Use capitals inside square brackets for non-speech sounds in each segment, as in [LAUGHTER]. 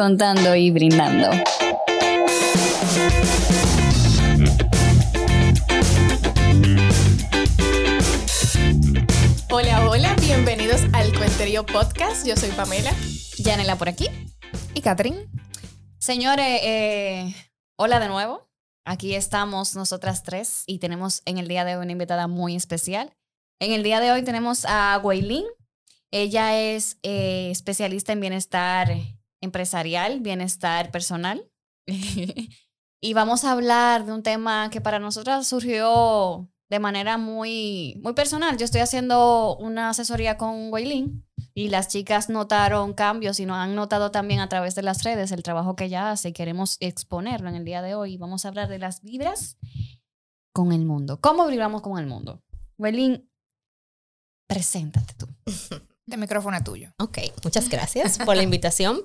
contando y brindando. Hola, hola, bienvenidos al Cuenterío Podcast. Yo soy Pamela. Yanela por aquí. Y Catherine. Señores, eh, hola de nuevo. Aquí estamos nosotras tres y tenemos en el día de hoy una invitada muy especial. En el día de hoy tenemos a Weilin. Ella es eh, especialista en bienestar empresarial, bienestar personal. [LAUGHS] y vamos a hablar de un tema que para nosotras surgió de manera muy, muy personal. Yo estoy haciendo una asesoría con Weilin y las chicas notaron cambios y nos han notado también a través de las redes el trabajo que ella hace. Queremos exponerlo en el día de hoy. Vamos a hablar de las vibras con el mundo. ¿Cómo vibramos con el mundo? Weilin, preséntate tú. [LAUGHS] El micrófono es tuyo. Ok, muchas gracias por la invitación.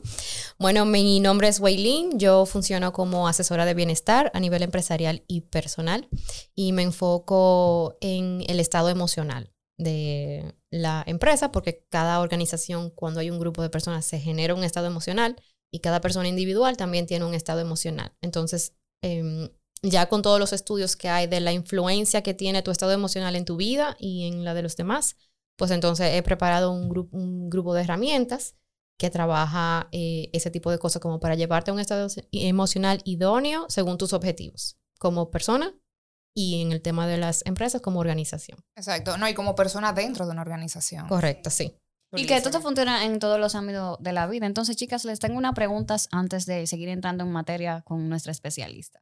Bueno, mi nombre es Weilin, yo funciono como asesora de bienestar a nivel empresarial y personal y me enfoco en el estado emocional de la empresa porque cada organización, cuando hay un grupo de personas, se genera un estado emocional y cada persona individual también tiene un estado emocional. Entonces, em, ya con todos los estudios que hay de la influencia que tiene tu estado emocional en tu vida y en la de los demás, pues entonces he preparado un, grupo un grupo de herramientas que trabaja eh, ese tipo de cosas como para llevarte a un estado emocional idóneo según tus objetivos como persona y en el tema de las empresas como organización. Exacto, no, y como persona dentro de una organización. Correcto, sí. Y que esto funciona en todos los ámbitos de la vida. Entonces, chicas, les tengo unas preguntas antes de seguir entrando en materia con nuestra especialista.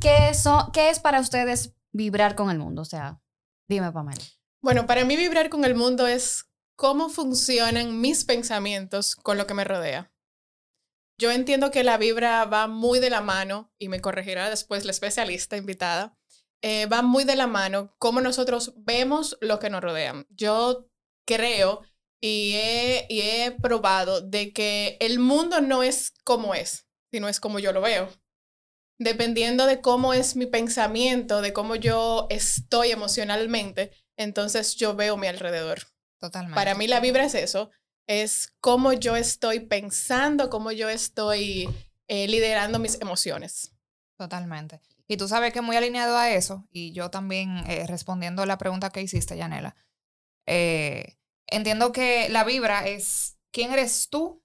¿Qué, so, ¿Qué es para ustedes vibrar con el mundo? O sea, dime, Pamela. Bueno, para mí vibrar con el mundo es cómo funcionan mis pensamientos con lo que me rodea. Yo entiendo que la vibra va muy de la mano, y me corregirá después la especialista invitada, eh, va muy de la mano cómo nosotros vemos lo que nos rodea. Yo creo y he, y he probado de que el mundo no es como es, sino es como yo lo veo. Dependiendo de cómo es mi pensamiento, de cómo yo estoy emocionalmente, entonces yo veo mi alrededor. Totalmente. Para mí la vibra es eso, es cómo yo estoy pensando, cómo yo estoy eh, liderando mis emociones. Totalmente. Y tú sabes que muy alineado a eso, y yo también eh, respondiendo a la pregunta que hiciste, Yanela, eh, entiendo que la vibra es quién eres tú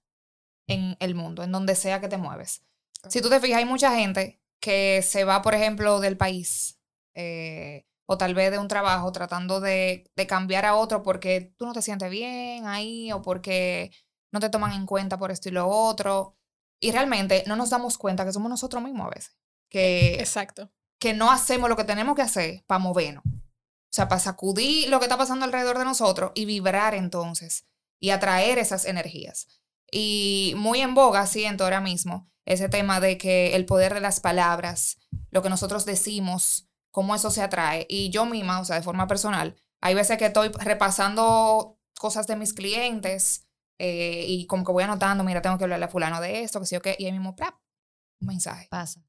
en el mundo, en donde sea que te mueves. Si tú te fijas, hay mucha gente que se va, por ejemplo, del país eh, o tal vez de un trabajo tratando de, de, cambiar a otro porque tú no te sientes bien ahí o porque no te toman en cuenta por esto y lo otro. Y realmente no nos damos cuenta que somos nosotros mismos a veces. Que, Exacto. Que no hacemos lo que tenemos que hacer para movernos. O sea, para sacudir lo que está pasando alrededor de nosotros y vibrar entonces y atraer esas energías. Y muy en boga siento ahora mismo ese tema de que el poder de las palabras, lo que nosotros decimos, cómo eso se atrae. Y yo misma, o sea, de forma personal, hay veces que estoy repasando cosas de mis clientes eh, y como que voy anotando, mira, tengo que hablarle a fulano de esto, que sé yo qué, y ahí mismo, ¡plap! un mensaje. Pasa.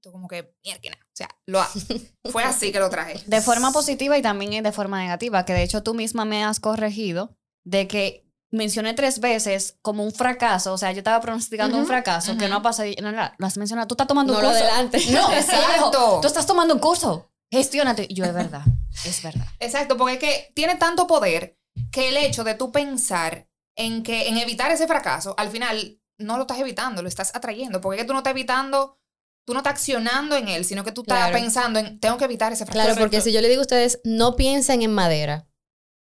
Tú como que, mierda, o sea, lo, [LAUGHS] fue así que lo traje. De forma positiva y también de forma negativa, que de hecho tú misma me has corregido de que mencioné tres veces como un fracaso, o sea, yo estaba pronosticando uh -huh, un fracaso uh -huh. que no pasa, no, no, lo has mencionado, tú estás tomando no un curso. adelante. No, [LAUGHS] exacto. Tú estás tomando un curso. Gestiónate. Yo, es verdad, es verdad. Exacto, porque es que tiene tanto poder que el hecho de tú pensar en que en evitar ese fracaso, al final no lo estás evitando, lo estás atrayendo, porque es que tú no estás evitando tú no estás accionando en él, sino que tú estás claro. pensando en, tengo que evitar ese fracaso. Claro, porque si yo le digo a ustedes, no piensen en madera,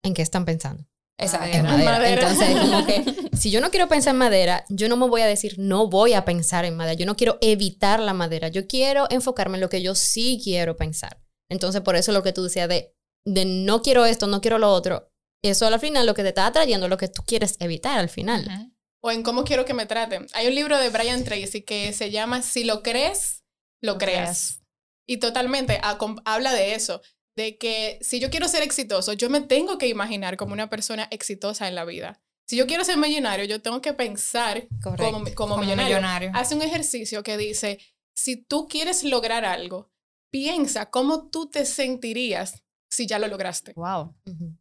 ¿en qué están pensando? Exacto. Madera. madera. Entonces, [LAUGHS] como que si yo no quiero pensar en madera, yo no me voy a decir, no voy a pensar en madera. Yo no quiero evitar la madera. Yo quiero enfocarme en lo que yo sí quiero pensar. Entonces, por eso lo que tú decías de, de no quiero esto, no quiero lo otro, eso al final lo que te está atrayendo, lo que tú quieres evitar al final. Uh -huh. O en cómo quiero que me traten. Hay un libro de Brian Tracy que se llama Si lo crees, lo creas. Y totalmente habla de eso, de que si yo quiero ser exitoso, yo me tengo que imaginar como una persona exitosa en la vida. Si yo quiero ser millonario, yo tengo que pensar como, como, como, millonario. millonario. Hace un ejercicio que dice, si tú quieres lograr algo, piensa cómo tú te sentirías si ya lo lograste. Wow. Uh -huh.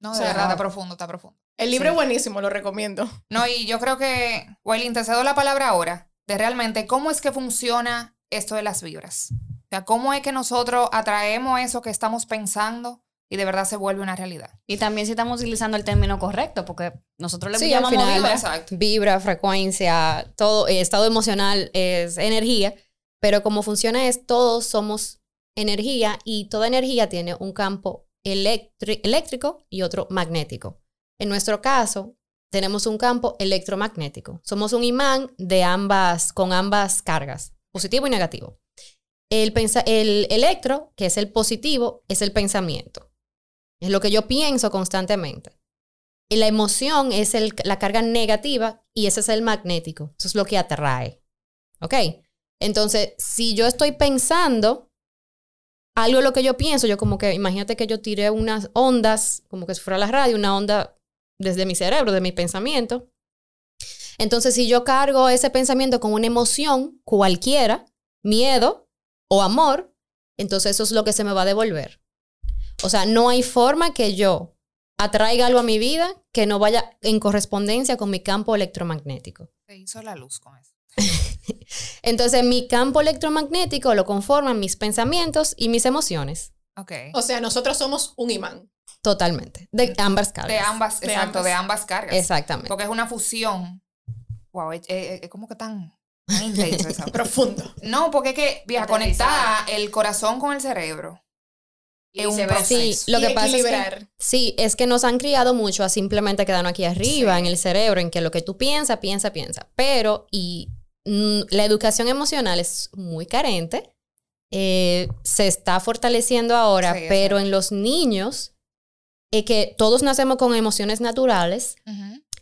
No, O de verdad, está profundo, está profundo. El libro es buenísimo, lo recomiendo. No, y yo creo que, Waylin, te cedo la palabra ahora de realmente cómo es que funciona esto de las vibras. O sea, cómo es que nosotros atraemos eso que estamos pensando y de verdad se vuelve una realidad. Y también si estamos utilizando el término correcto, porque nosotros le Sí, al llamamos final, vibra. Exacto. Vibra, frecuencia, todo, eh, estado emocional es energía, pero como funciona es todos somos energía y toda energía tiene un campo eléctrico y otro magnético. En nuestro caso, tenemos un campo electromagnético. Somos un imán de ambas, con ambas cargas, positivo y negativo. El, el electro, que es el positivo, es el pensamiento. Es lo que yo pienso constantemente. Y la emoción es el- la carga negativa y ese es el magnético. Eso es lo que atrae. ¿Ok? Entonces, si yo estoy pensando algo lo que yo pienso, yo como que, imagínate que yo tiré unas ondas, como que fuera la radio, una onda desde mi cerebro, de mi pensamiento. Entonces, si yo cargo ese pensamiento con una emoción cualquiera, miedo o amor, entonces eso es lo que se me va a devolver. O sea, no hay forma que yo atraiga algo a mi vida que no vaya en correspondencia con mi campo electromagnético. Se hizo la luz con eso. [LAUGHS] Entonces, mi campo electromagnético lo conforman mis pensamientos y mis emociones. Ok. O sea, nosotros somos un imán. Totalmente. De ambas cargas. De ambas, De exacto, ambas. de ambas cargas. Exactamente. Porque es una fusión. Wow, es, es- es como que tan, intenso. [LAUGHS] Profundo. No, porque es que vieja, conectar el corazón con el cerebro Y es un. Sí, lo Y que pasa es que. Sí, es que nos han criado mucho a simplemente quedarnos aquí arriba, Sí. en el cerebro, en que lo que tú piensas, piensa, piensa. Pero, y mm, la educación emocional es muy carente, eh, se está fortaleciendo ahora, Sí, pero en los niños, es que todos nacemos con emociones naturales.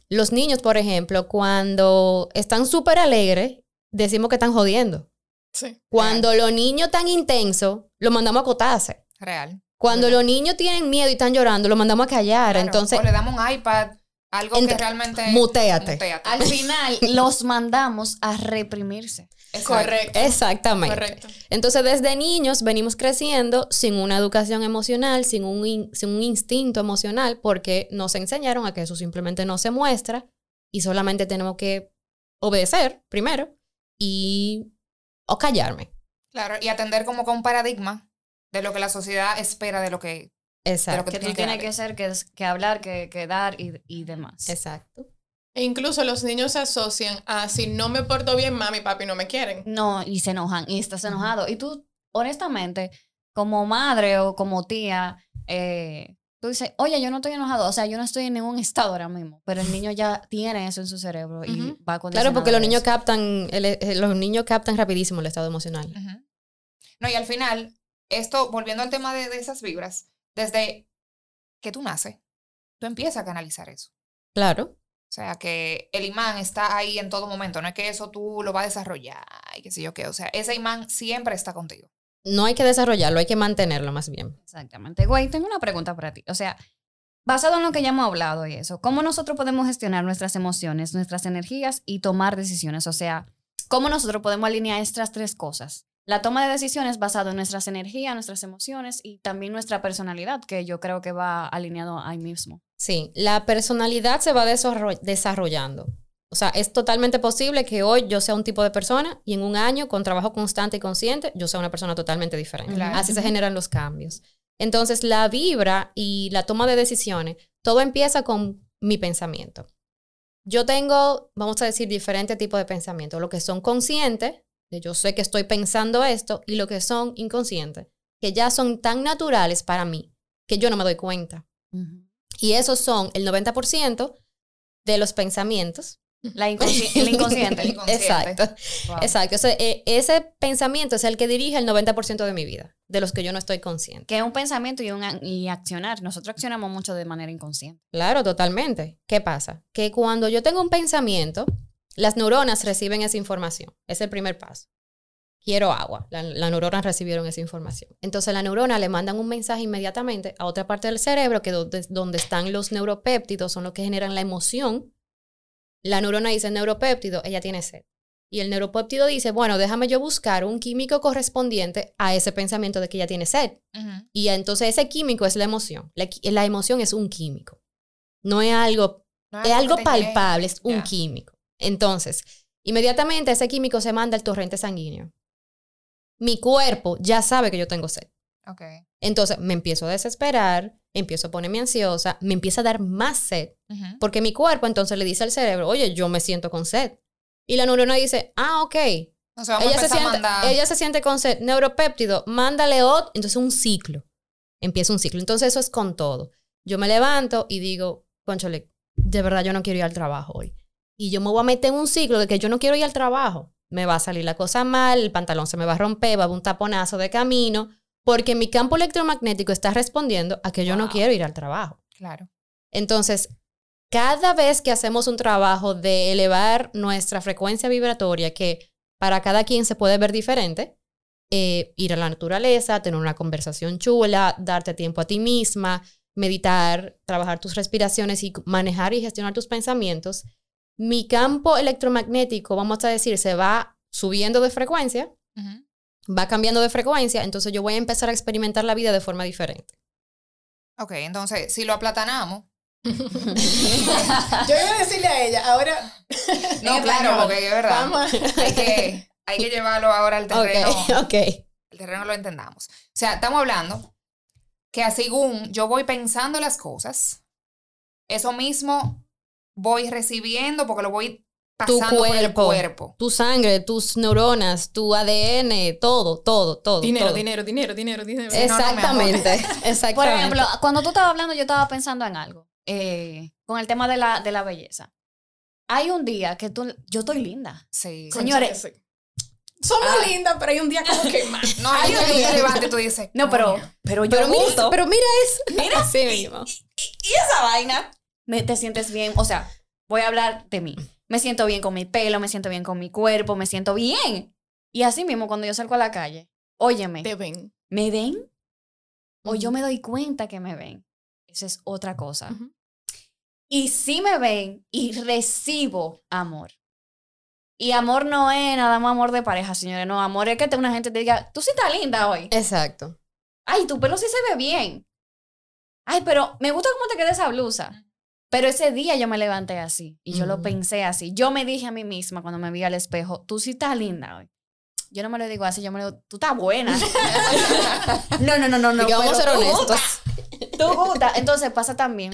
Los niños, por ejemplo, cuando están súper alegres, decimos que están jodiendo. Sí. Cuando los niños están intensos, los mandamos a acotarse. Real. Cuando los niños tienen miedo y están llorando, los mandamos a callar. Claro, Entonces, o le damos un iPad, algo que Ent- realmente... mutéate. Mutéate. Al final [LAUGHS] los mandamos a reprimirse. Correcto. Exactamente. Correcto. Entonces, desde niños venimos creciendo sin una educación emocional, sin un, in- sin un instinto emocional, porque nos enseñaron a que eso simplemente no se muestra y solamente tenemos que obedecer primero y o callarme. Claro, y atender como con un paradigma de lo que la sociedad espera de lo que... Exacto. Que tiene tú que tienes dar. que ser, que, que hablar, que, que dar y, y demás. Exacto. E incluso los niños se asocian a si no me porto bien, mami y papi no me quieren. No, y se enojan, y estás enojado. Y tú, honestamente, como madre o como tía, eh, tú dices, oye, yo no estoy enojado, o sea, yo no estoy en ningún estado ahora mismo, pero el niño ya [LAUGHS] tiene eso en su cerebro y Ujú. va con Claro, porque los niños captan, el- el- los niños captan rapidísimo el estado emocional. Ujú. No, y al final, esto, volviendo al tema de, de esas vibras, desde que tú naces, tú empiezas a canalizar eso. Claro. O sea, que el imán está ahí en todo momento, no es que eso tú lo vas a desarrollar y qué sé yo qué. O sea, ese imán siempre está contigo. No hay que desarrollarlo, hay que mantenerlo más bien. Exactamente. Güey, tengo una pregunta para ti. O sea, basado en lo que ya hemos hablado y eso, ¿cómo nosotros podemos gestionar nuestras emociones, nuestras energías y tomar decisiones? O sea, ¿cómo nosotros podemos alinear estas tres cosas? La toma de decisiones basado en nuestras energías, nuestras emociones y también nuestra personalidad, que yo creo que va alineado ahí mismo. Sí, la personalidad se va desarroll- desarrollando. O sea, es totalmente posible que hoy yo sea un tipo de persona y en un año, con trabajo constante y consciente, yo sea una persona totalmente diferente. Claro. Así se generan los cambios. Entonces, la vibra y la toma de decisiones, todo empieza con mi pensamiento. Yo tengo, vamos a decir, diferentes tipos de pensamientos. Lo que son conscientes, yo sé que estoy pensando esto, y lo que son inconscientes, que ya son tan naturales para mí que yo no me doy cuenta. Y esos son el 90% de los pensamientos. La inconsci- el [LAUGHS] inconsciente. El inconsciente. Exacto. Wow. Exacto. O sea, eh, ese pensamiento es el que dirige el 90% de mi vida, de los que yo no estoy consciente. Que es un pensamiento y, un, y accionar. Nosotros accionamos mucho de manera inconsciente. Claro, totalmente. ¿Qué pasa? Que cuando yo tengo un pensamiento, las neuronas reciben esa información. Es el primer paso. Quiero agua. La- Las neuronas recibieron esa información. Entonces, la neurona le mandan un mensaje inmediatamente a otra parte del cerebro, que donde, donde están los neuropéptidos, son los que generan la emoción. La neurona dice neuropéptido, ella tiene sed. Y el neuropéptido dice, bueno, déjame yo buscar un químico correspondiente a ese pensamiento de que ella tiene sed. Y entonces ese químico es la emoción. La, la emoción es un químico. No es algo, No es algo palpable, es un químico. Entonces, inmediatamente ese químico se manda al torrente sanguíneo. Mi cuerpo ya sabe que yo tengo sed. Ok. Entonces me empiezo a desesperar, empiezo a ponerme ansiosa, me empieza a dar más sed, Ujú. porque mi cuerpo entonces le dice al cerebro, oye, yo me siento con sed. Y la neurona dice, ah, ok. Entonces vamos Ella a se, siente, ella se siente con sed, neuropéptido, mándale otro, entonces un ciclo. Empieza un ciclo. Entonces eso es con todo. Yo me levanto y digo, conchole, de verdad yo no quiero ir al trabajo hoy. Y yo me voy a meter en un ciclo de que yo no quiero ir al trabajo. Me va a salir la cosa mal, el pantalón se me va a romper, va a haber un taponazo de camino, porque mi campo electromagnético está respondiendo a que yo no quiero ir al trabajo. Claro. Entonces, cada vez que hacemos un trabajo de elevar nuestra frecuencia vibratoria, que para cada quien se puede ver diferente, eh, ir a la naturaleza, tener una conversación chula, darte tiempo a ti misma, meditar, trabajar tus respiraciones y manejar y gestionar tus pensamientos, mi campo electromagnético, vamos a decir, se va subiendo de frecuencia, Ujú. Va cambiando de frecuencia, entonces yo voy a empezar a experimentar la vida de forma diferente. Ok, entonces, si lo aplatanamos. [LAUGHS] Yo iba a decirle a ella, ahora. [LAUGHS] No, claro, porque es verdad. Hay que, hay que [LAUGHS] llevarlo ahora al terreno. Ok, ok. el terreno lo entendamos. O sea, estamos hablando que según yo voy pensando las cosas, eso mismo voy recibiendo porque lo voy Tu pasando por el cuerpo. cuerpo. tu sangre, tus neuronas, tu ADN, todo, todo, todo. Dinero, todo. dinero, dinero, dinero, dinero. Sí, no, no. Exactamente, [LAUGHS] exactamente. Por ejemplo, cuando tú estabas hablando, yo estaba pensando en algo. eh, con el tema de la, de la belleza. Hay un día que tú, yo estoy linda. Sí. Señores. sí. Somos Ah. lindas, pero hay un día como que más. [LAUGHS] No, hay un día que te levantas y tú dices, No, pero, pero yo pero, mira, gusto. pero mira eso. Mira. [LAUGHS] Así mismo. y esa vaina, me, te sientes bien. O sea, voy a hablar de mí. Me siento bien con mi pelo, me siento bien con mi cuerpo, me siento bien. Y así mismo, cuando yo salgo a la calle, óyeme, Te ven. ¿me ven? O yo me doy cuenta que me ven. Esa es otra cosa. Y sí me ven y recibo amor. Y amor no es nada más amor de pareja, señores. No, amor es que te- una gente te diga, tú sí estás linda hoy. Exacto. Ay, tu pelo sí se ve bien. Ay, pero me gusta cómo te queda esa blusa. Pero ese día yo me levanté así y yo lo Ujú. pensé así. Yo me dije a mí misma cuando me vi al espejo, tú sí estás linda hoy. Yo no me lo digo así, yo me lo digo, tú estás buena. [LAUGHS] no, no, no, no, no. Vamos a ser honestos. Tú gusta. Entonces pasa también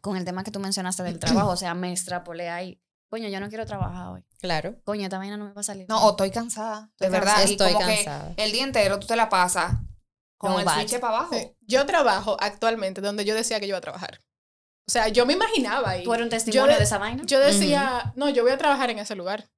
con el tema que tú mencionaste del trabajo. O sea, me extrapolé ahí. Coño, yo no quiero trabajar hoy. Claro. Coño, esta vaina no me va a salir. No, o estoy cansada. De verdad. Estoy como que cansada. el día entero tú te la pasas con No el switch para abajo. Sí. Yo trabajo actualmente donde yo decía que yo iba a trabajar. O sea, yo me imaginaba ahí. ¿Tú eres un testimonio de- de esa vaina? Yo decía, no, yo voy a trabajar en ese lugar.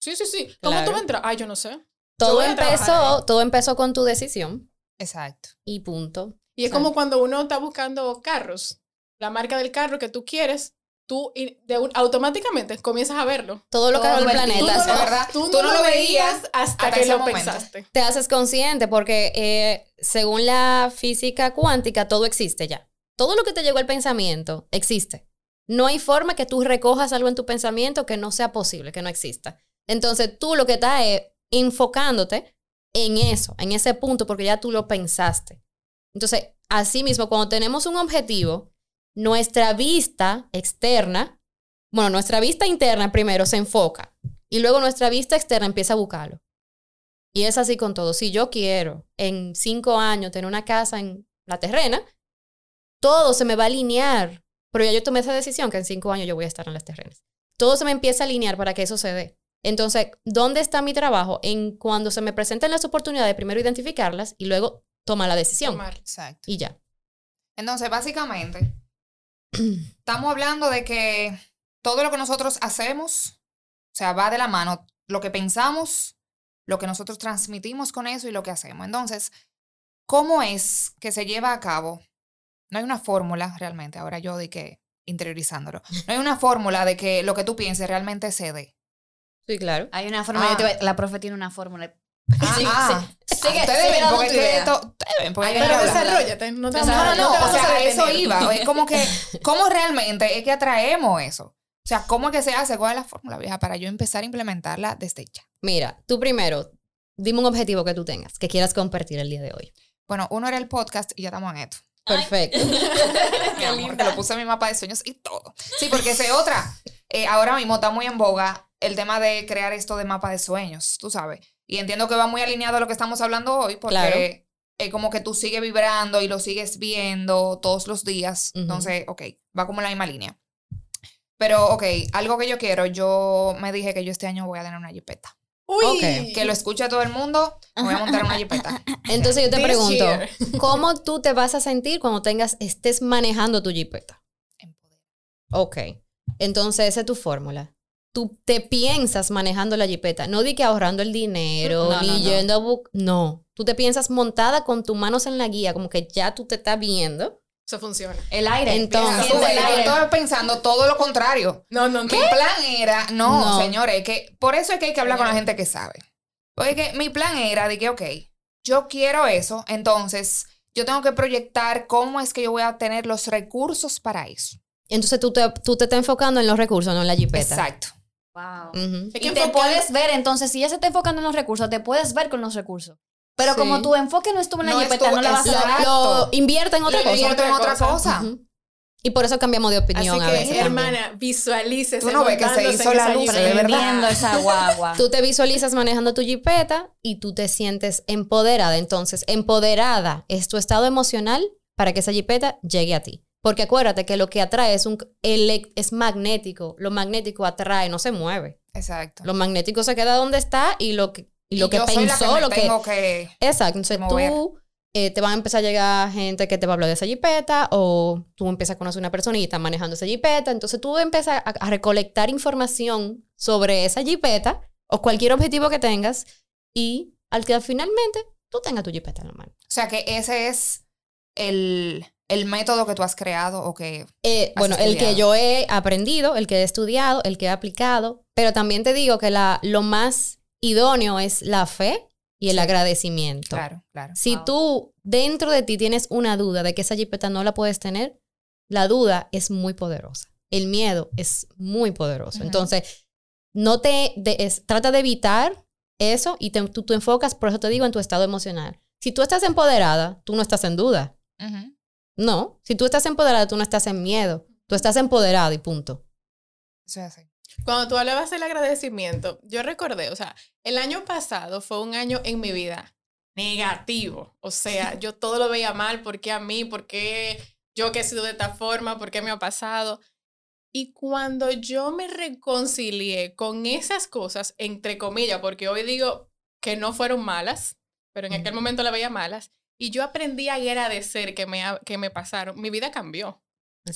Sí, sí, sí. ¿Cómo Claro. tú entras? Ay, yo no sé. Todo empezó, todo empezó con tu decisión Exacto. y punto. Y es Exacto. como cuando uno está buscando carros, la marca del carro que tú quieres, tú de un- automáticamente comienzas a verlo. Todo lo que Todo el el- Tú planeta. no, verdad. tú Tú no no lo lo veías hasta, hasta que lo momento. pensaste. te haces consciente porque eh, según la física cuántica todo existe ya. Todo lo que te llegó al pensamiento existe. No hay forma que tú recojas algo en tu pensamiento que no sea posible, que no exista. Entonces tú lo que estás es enfocándote en eso, en ese punto, porque ya tú lo pensaste. Entonces, así mismo, cuando tenemos un objetivo, nuestra vista externa, bueno, nuestra vista interna primero se enfoca y luego nuestra vista externa empieza a buscarlo. Y es así con todo. Si yo quiero en cinco años tener una casa en la terrena, todo se me va a alinear. Pero ya yo tomé esa decisión que en cinco años yo voy a estar en las terrenas. Todo se me empieza a alinear para que eso se dé. Entonces, ¿dónde está mi trabajo? En cuando se me presenten las oportunidades, primero identificarlas y luego tomar la decisión. Tomar. Exacto. Y ya. Entonces, básicamente, [CLEARS THROAT] estamos hablando de que todo lo que nosotros hacemos, o sea, va de la mano, lo que pensamos, lo que nosotros transmitimos con eso y lo que hacemos. Entonces, ¿cómo es que se lleva a cabo? No hay una fórmula realmente, ahora yo de que interiorizándolo, no hay una fórmula de que lo que tú pienses realmente se dé. Sí, claro. Hay una fórmula, Ah. te la profe tiene una fórmula. Ah, Sí, ah. sí. Ustedes ven, porque idea. esto- ustedes ven, porque que Pero desarrollate. No, te No, No, no, te o sea, a eso iba. Es como que, ¿cómo realmente es que atraemos eso? O sea, ¿cómo es que se hace? ¿Cuál es la fórmula, vieja? Para yo empezar a implementarla desde ya. Mira, tú primero, dime un objetivo que tú tengas, que quieras compartir el día de hoy. Bueno, uno era el podcast y ya estamos en esto. Perfecto. [LAUGHS] [LAUGHS] Amor, que lo puse en mi mapa de sueños y todo. Sí, porque es [LAUGHS] otra. Eh, ahora mismo está muy en boga el tema de crear esto de mapa de sueños, tú sabes. Y entiendo que va muy alineado a lo que estamos hablando hoy, porque Claro. es como que tú sigues vibrando y lo sigues viendo todos los días. Ujú. Entonces, ok, va como en la misma línea. Pero, ok, algo que yo quiero, yo me dije que yo este año voy a tener una jipeta. Uy, Ok, Que lo escuche todo el mundo, me voy a montar una jipeta. Entonces yo te This pregunto, year. ¿cómo tú te vas a sentir cuando tengas, estés manejando tu jipeta? Ok. Entonces, esa es tu fórmula. Tú te piensas manejando la jipeta. No di que ahorrando el dinero, No, ni no, no. yendo a bu- No. Tú te piensas montada con tus manos en la guía, como que ya tú te estás viendo. Eso funciona. El aire. Entonces- yo estaba pensando todo lo contrario. No, no, no. Mi plan era, no, No. señores, es que por eso es que hay que hablar con la gente que sabe. Porque que mi plan era de que, ok, yo quiero eso, entonces yo tengo que proyectar cómo es que yo voy a tener los recursos para eso. Entonces tú te, tú te estás enfocando en los recursos, no en la jipeta. Exacto. Wow. Hay que Y te enfocar- puedes ver, entonces, si ya se está enfocando en los recursos, te puedes ver con los recursos. Pero Sí. como tu enfoque no estuvo en la No jipeta, estuvo- no la vas a Lo, ver. Exacto. lo invierte en otra Lo cosa. Invierto en otra cosa. cosa. Ujú. Y por eso cambiamos de opinión Así a veces. que, también. hermana, visualice. Tú no ves que se hizo la luz, de verdad. Esa guagua. Tú te visualizas manejando tu jipeta y tú te sientes empoderada. Entonces, empoderada es tu estado emocional para que esa jipeta llegue a ti. Porque acuérdate que lo que atrae es, un, es magnético. Lo magnético atrae, no se mueve. Exacto. Lo magnético se queda donde está y lo que, y lo que yo soy la pensó, me lo que... tengo que... Exacto. Entonces mover. tú eh, te van a empezar a llegar gente que te va a hablar de esa jipeta o tú empiezas a conocer una persona y está manejando esa jipeta. Entonces tú empiezas a, a recolectar información sobre esa jipeta o cualquier objetivo que tengas y al que finalmente tú tengas tu jipeta en la mano. O sea, que ese es el, el método que tú has creado o que... Eh, bueno, el que estudiado. yo he aprendido, el que he estudiado, el que he aplicado, pero también te digo que la, lo más idóneo es la fe y el Sí. agradecimiento. Claro, claro. Si Wow. tú dentro de ti tienes una duda de que esa jipeta no la puedes tener, la duda es muy poderosa. El miedo es muy poderoso. Entonces, no te de- es- trata de evitar eso y te- tú, tú enfocas, por eso te digo, en tu estado emocional. Si tú estás empoderada, tú no estás en duda. No, si tú estás empoderada, tú no estás en miedo. Tú estás empoderada y punto. Eso es así. Cuando tú hablabas del agradecimiento, yo recordé, o sea, el año pasado fue un año en mi vida negativo. O sea, yo todo lo veía mal, ¿por qué a mí? ¿Por qué yo que he sido de esta forma? ¿Por qué me ha pasado? Y cuando yo me reconcilié con esas cosas, entre comillas, porque hoy digo que no fueron malas, pero en aquel momento las veía malas, y yo aprendí a agradecer que me, que me pasaron, mi vida cambió.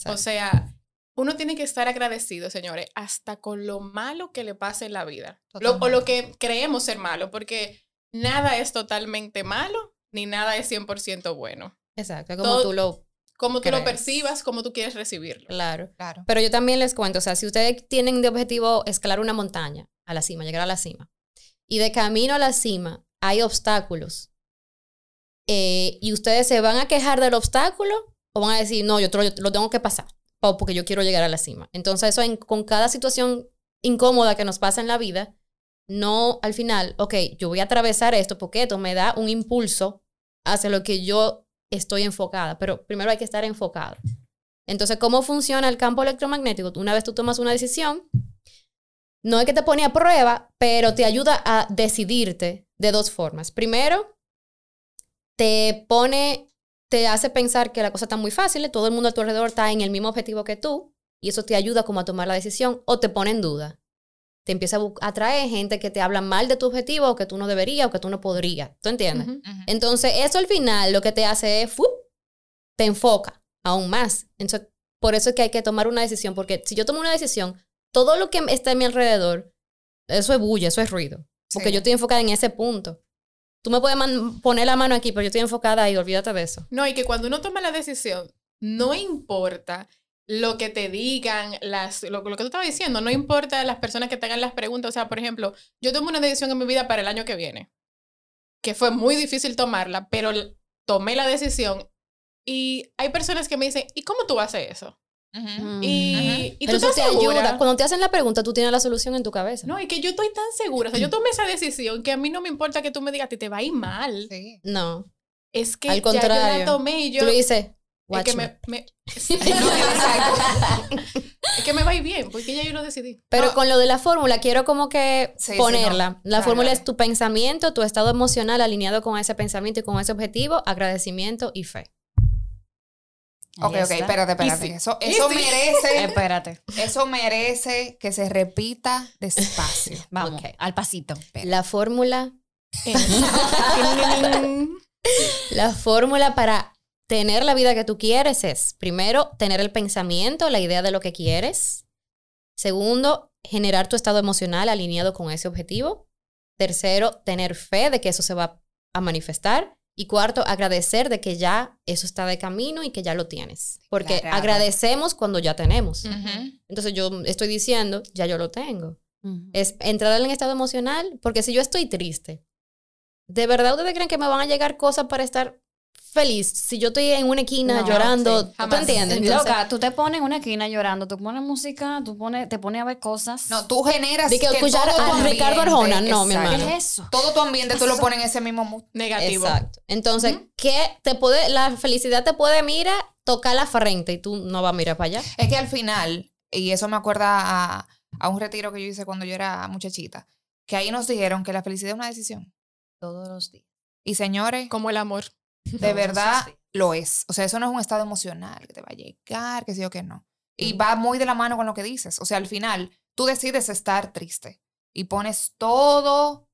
O sea, uno tiene que estar agradecido, señores, hasta con lo malo que le pase en la vida. Lo- o lo que creemos ser malo, porque nada es totalmente malo, ni nada es 100% bueno. Exacto, como Todo- tú lo... Como tú lo Crees. percibas, como tú quieres recibirlo. Claro. Claro. Pero yo también les cuento, o sea, si ustedes tienen de objetivo escalar una montaña a la cima, llegar a la cima, y de camino a la cima hay obstáculos, eh, y ustedes se van a quejar del obstáculo o van a decir, no, yo, tro- lo tengo que pasar o porque yo quiero llegar a la cima. Entonces, eso en- con cada situación incómoda que nos pasa en la vida, no al final, ok, yo voy a atravesar esto porque esto me da un impulso hacia lo que yo estoy enfocada, pero primero hay que estar enfocado. Entonces, ¿cómo funciona el campo electromagnético? Una vez tú tomas una decisión, no es que te pone a prueba, pero te ayuda a decidirte de dos formas. Primero, te pone, te hace pensar que la cosa está muy fácil, todo el mundo a tu alrededor está en el mismo objetivo que tú, y eso te ayuda como a tomar la decisión, o te pone en duda. Te empieza a atraer gente que te habla mal de tu objetivo, o que tú no deberías, o que tú no podrías. ¿Tú entiendes? Entonces, eso al final lo que te hace es, ¡fup! te enfoca aún más. Entonces, por eso es que hay que tomar una decisión, porque si yo tomo una decisión, todo lo que está a mi alrededor, eso es bulla, eso es ruido, porque Sí. yo estoy enfocada en ese punto. Tú me puedes poner la mano aquí, pero yo estoy enfocada ahí, olvídate de eso. No, y que cuando uno toma la decisión, no importa lo que te digan, las, lo, lo que tú estabas diciendo, no importa las personas que te hagan las preguntas. O sea, por ejemplo, yo tomé una decisión en mi vida para el año que viene, que fue muy difícil tomarla, pero tomé la decisión y hay personas que me dicen, ¿y cómo tú haces eso? Ujú. Y, y tú Pero eso te segura. ayuda. Cuando te hacen la pregunta, tú tienes la solución en tu cabeza. No, y que yo estoy tan segura. O sea, yo [LAUGHS] tomé esa decisión que a mí no me importa que tú me digas que te va a ir mal. Sí. No. Es que Al ya yo contrario. la tomé y yo. tú dices, es watch que me. me, [LAUGHS] [LAUGHS] me- No, exacto. es que me va a ir bien, porque ya yo lo decidí. Pero No. con lo de la fórmula, quiero como que Sí, sí, ponerla. no. La fórmula es tu pensamiento, tu estado emocional alineado con ese pensamiento y con ese objetivo, agradecimiento y fe. Ok, ok, espérate, espérate. Easy. Eso, eso Easy. merece, [LAUGHS] Espérate. eso merece que se repita despacio. [LAUGHS] Vamos, Ok. al pasito. La fórmula, [LAUGHS] la fórmula para tener la vida que tú quieres es, primero, tener el pensamiento, la idea de lo que quieres. Segundo, generar tu estado emocional alineado con ese objetivo. Tercero, tener fe de que eso se va a manifestar. Y cuarto, agradecer de que ya eso está de camino y que ya lo tienes. Porque Claro. agradecemos cuando ya tenemos. Entonces yo estoy diciendo, ya yo lo tengo. Es entrar en estado emocional, porque si yo estoy triste, ¿de verdad ustedes creen que me van a llegar cosas para estar feliz? Si yo estoy en una esquina No, llorando, sí, ¿tú entiendes? Entonces, Loca, tú te pones en una esquina llorando, tú pones música, tú pones, te pones a ver cosas. No, tú generas De que escuchar todo tu a Ricardo ambiente- Arjona, no, mi hermano. ¿Qué es eso? Todo tu ambiente tú lo pones en ese mismo mood. negativo. Exacto. Entonces, ¿qué te puede, la felicidad te puede, mira, tocar la frente y tú no vas a mirar para allá? Es que al final, y eso me acuerda a, a un retiro que yo hice cuando yo era muchachita, que ahí nos dijeron que la felicidad es una decisión. Todos los días. Y señores, Como el amor. [LAUGHS] de verdad lo es. O sea, eso no es un estado emocional que te va a llegar, que sí o que no. Y va muy de la mano con lo que dices. O sea, al final, tú decides estar triste y pones todo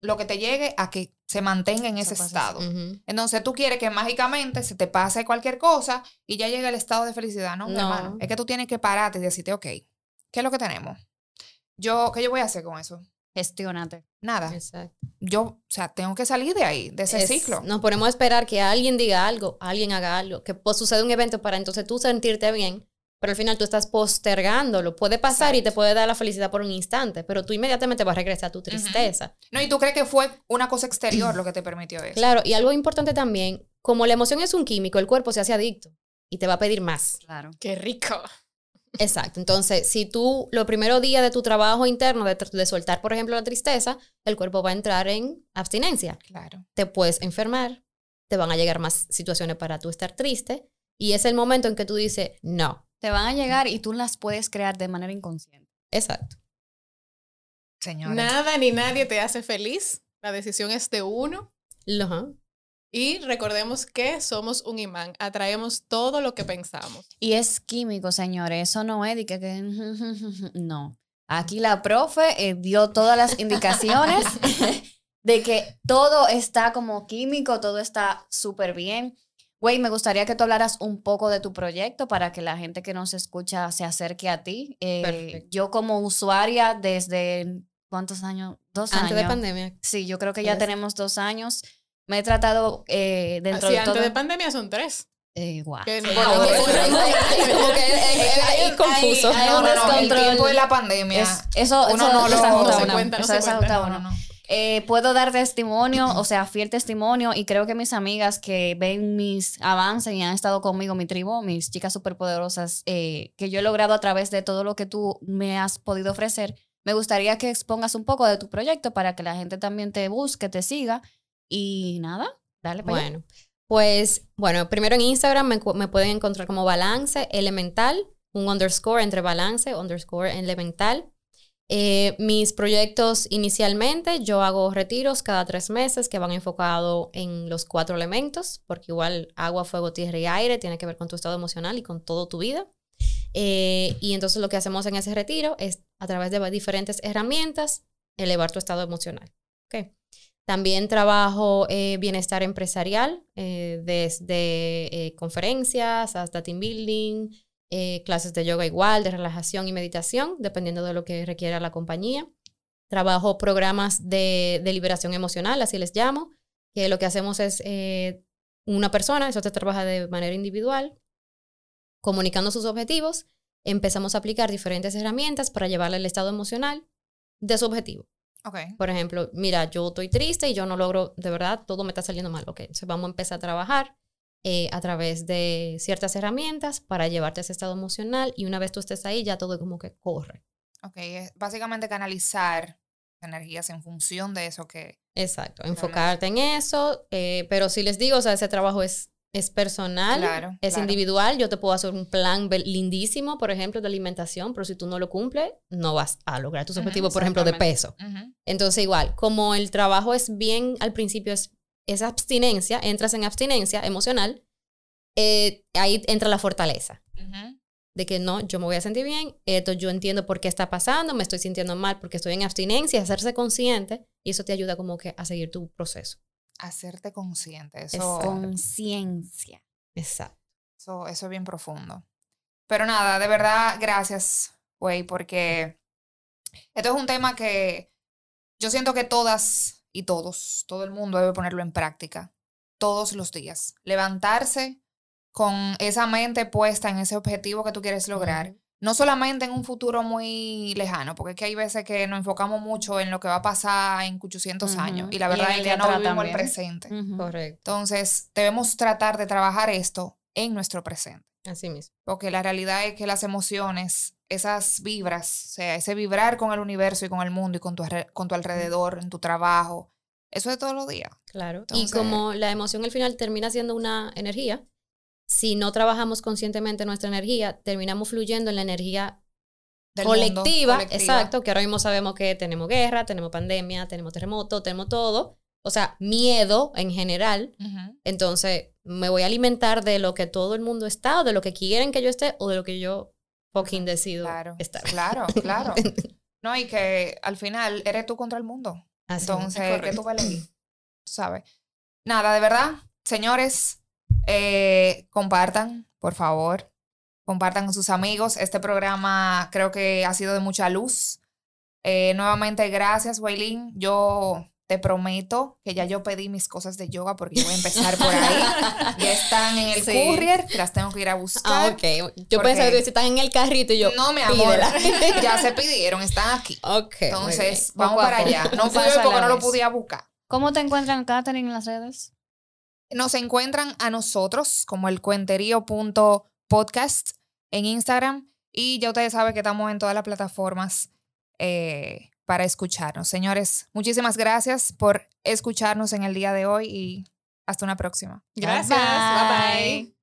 lo que te llegue a que se mantenga en ese estado. Ujú. Entonces tú quieres que mágicamente se te pase cualquier cosa y ya llegue el estado de felicidad, ¿no? No. hermano? Es que tú tienes que pararte y decirte, ok, ¿qué es lo que tenemos? Yo, ¿qué yo voy a hacer con eso? Gestionate. Nada. Exacto. Yo, o sea, tengo que salir de ahí, de ese Es- ciclo. Nos ponemos a esperar que alguien diga algo, alguien haga algo, que pues, suceda un evento para entonces tú sentirte bien, pero al final tú estás postergándolo. Puede pasar y te puede dar la felicidad por un instante, pero tú inmediatamente vas a regresar a tu tristeza. No, y tú crees que fue una cosa exterior lo que te permitió eso. Claro, y algo importante también, como la emoción es un químico, el cuerpo se hace adicto y te va a pedir más. Claro. Qué rico. Exacto. Entonces, si tú, los primeros días de tu trabajo interno, de, soltar, por ejemplo, la tristeza, el cuerpo va a entrar en abstinencia. Claro. Te puedes enfermar, te van a llegar más situaciones para tú estar triste, y es el momento en que tú dices, no. Te van a llegar y tú las puedes crear de manera inconsciente. Exacto. Señores. Nada ni nadie te hace feliz. La decisión es de uno. Lo- ajá. Y recordemos que somos un imán. Atraemos todo lo que pensamos. Y es químico, señores. Eso no es de que, que- [LAUGHS] no. Aquí la profe eh, dio todas las indicaciones [LAUGHS] de que todo está como químico, todo está súper bien. Güey, me gustaría que tú hablaras un poco de tu proyecto para que la gente que nos escucha se acerque a ti. Eh, yo como usuaria desde, ¿cuántos años? Dos Antes años. de pandemia. Sí, yo creo que ya tenemos dos años. Me he tratado eh, dentro Así de antes todo. de pandemia son tres. Eh. Que no- Bueno, no- es- [LAUGHS] confuso. hay No, un no, no, el tiempo de la pandemia. Es- eso uno eso no lo- no se cuenta, no se desajusta cuenta. uno. No, no, no. Eh, puedo dar testimonio, o sea, fiel testimonio, y creo que mis amigas que ven mis avances y han estado conmigo, mi tribu, mis chicas superpoderosas, eh, que yo he logrado a través de todo lo que tú me has podido ofrecer, me gustaría que expongas un poco de tu proyecto para que la gente también te busque, te siga, y nada, dale para. Bueno, pues, bueno, primero en Instagram me, me pueden encontrar como balance elemental, un underscore entre balance, underscore elemental. Eh, mis proyectos inicialmente, yo hago retiros cada tres meses que van enfocados en los cuatro elementos, porque igual agua, fuego, tierra y aire tiene que ver con tu estado emocional y con toda tu vida. Eh, y entonces lo que hacemos en ese retiro es a través de diferentes herramientas elevar tu estado emocional. ¿ok? También trabajo eh, bienestar empresarial, eh, desde eh, conferencias hasta team building, eh, clases de yoga igual, de relajación y meditación, dependiendo de lo que requiera la compañía. Trabajo programas de, de liberación emocional, así les llamo, que lo que hacemos es una persona, eso te trabaja de manera individual, comunicando sus objetivos, empezamos a aplicar diferentes herramientas para llevarle el estado emocional de su objetivo. Ok. Por ejemplo, mira, yo estoy triste y yo no logro, de verdad, todo me está saliendo mal. Ok, entonces vamos a empezar a trabajar eh, a través de ciertas herramientas para llevarte a ese estado emocional y una vez tú estés ahí ya todo como que corre. Ok, es básicamente canalizar energías en función de eso que... Exacto, enfocarte en eso, eh, pero si les digo, o sea, ese trabajo es, es personal, Claro, es claro. individual, yo te puedo hacer un plan lindísimo, por ejemplo, de alimentación, pero si tú no lo cumples, no vas a lograr tus objetivos, por ejemplo, de peso. Entonces, igual, como el trabajo es bien, al principio es, es abstinencia, entras en abstinencia emocional, eh, ahí entra la fortaleza de que no, yo me voy a sentir bien, esto yo entiendo por qué está pasando, me estoy sintiendo mal porque estoy en abstinencia, hacerse consciente y eso te ayuda como que a seguir tu proceso. Hacerte consciente. Es Eso, Conciencia. Exacto. eso, eso es bien profundo. Pero nada, de verdad, gracias, güey, porque esto es un tema que yo siento que todas y todos, todo el mundo debe ponerlo en práctica todos los días. Levantarse con esa mente puesta en ese objetivo que tú quieres lograr. No solamente en un futuro muy lejano, porque es que hay veces que nos enfocamos mucho en lo que va a pasar en 800 Ujú. años y la verdad es el que de no vivimos el también. presente. Ujú. Correcto. Entonces, debemos tratar de trabajar esto en nuestro presente, Así mismo. porque la realidad es que las emociones, esas vibras, o sea, ese vibrar con el universo y con el mundo y con tu, con tu alrededor, en tu trabajo, eso es todos los días. Claro. Entonces- y como la emoción al final termina siendo una energía, si no trabajamos conscientemente nuestra energía, terminamos fluyendo en la energía colectiva, colectiva. exacto, que ahora mismo sabemos que tenemos guerra, tenemos pandemia, tenemos terremoto, tenemos todo, o sea, miedo en general. Ujú. Entonces, me voy a alimentar de lo que todo el mundo está, o de lo que quieren que yo esté, o de lo que yo fucking decido Claro, estar. claro, claro. [LAUGHS] No, y que al final eres tú contra el mundo. Así Entonces, es ¿qué tú vas a elegir? Sabes. Nada, de verdad, señores, eh, compartan, por favor. Compartan con sus amigos. Este programa creo que ha sido de mucha luz. Eh, nuevamente, gracias, Waylin. Yo te prometo que ya yo pedí mis cosas de yoga porque yo voy a empezar por ahí. [LAUGHS] ya están en el Sí. courier, las tengo que ir a buscar. Ah, ok. Yo pensaba que si están en el carrito y yo. No, mi amor, pídela. [LAUGHS] ya se [LAUGHS] pidieron, están aquí. Ok. Entonces, vamos para allá. No a porque no lo podía buscar. ¿Cómo te encuentran, Katherine, en las redes? Nos encuentran a nosotros como el cuenterío.podcast en Instagram y ya ustedes saben que estamos en todas las plataformas eh, para escucharnos. Señores, muchísimas gracias por escucharnos en el día de hoy y hasta una próxima. Gracias. bye. bye.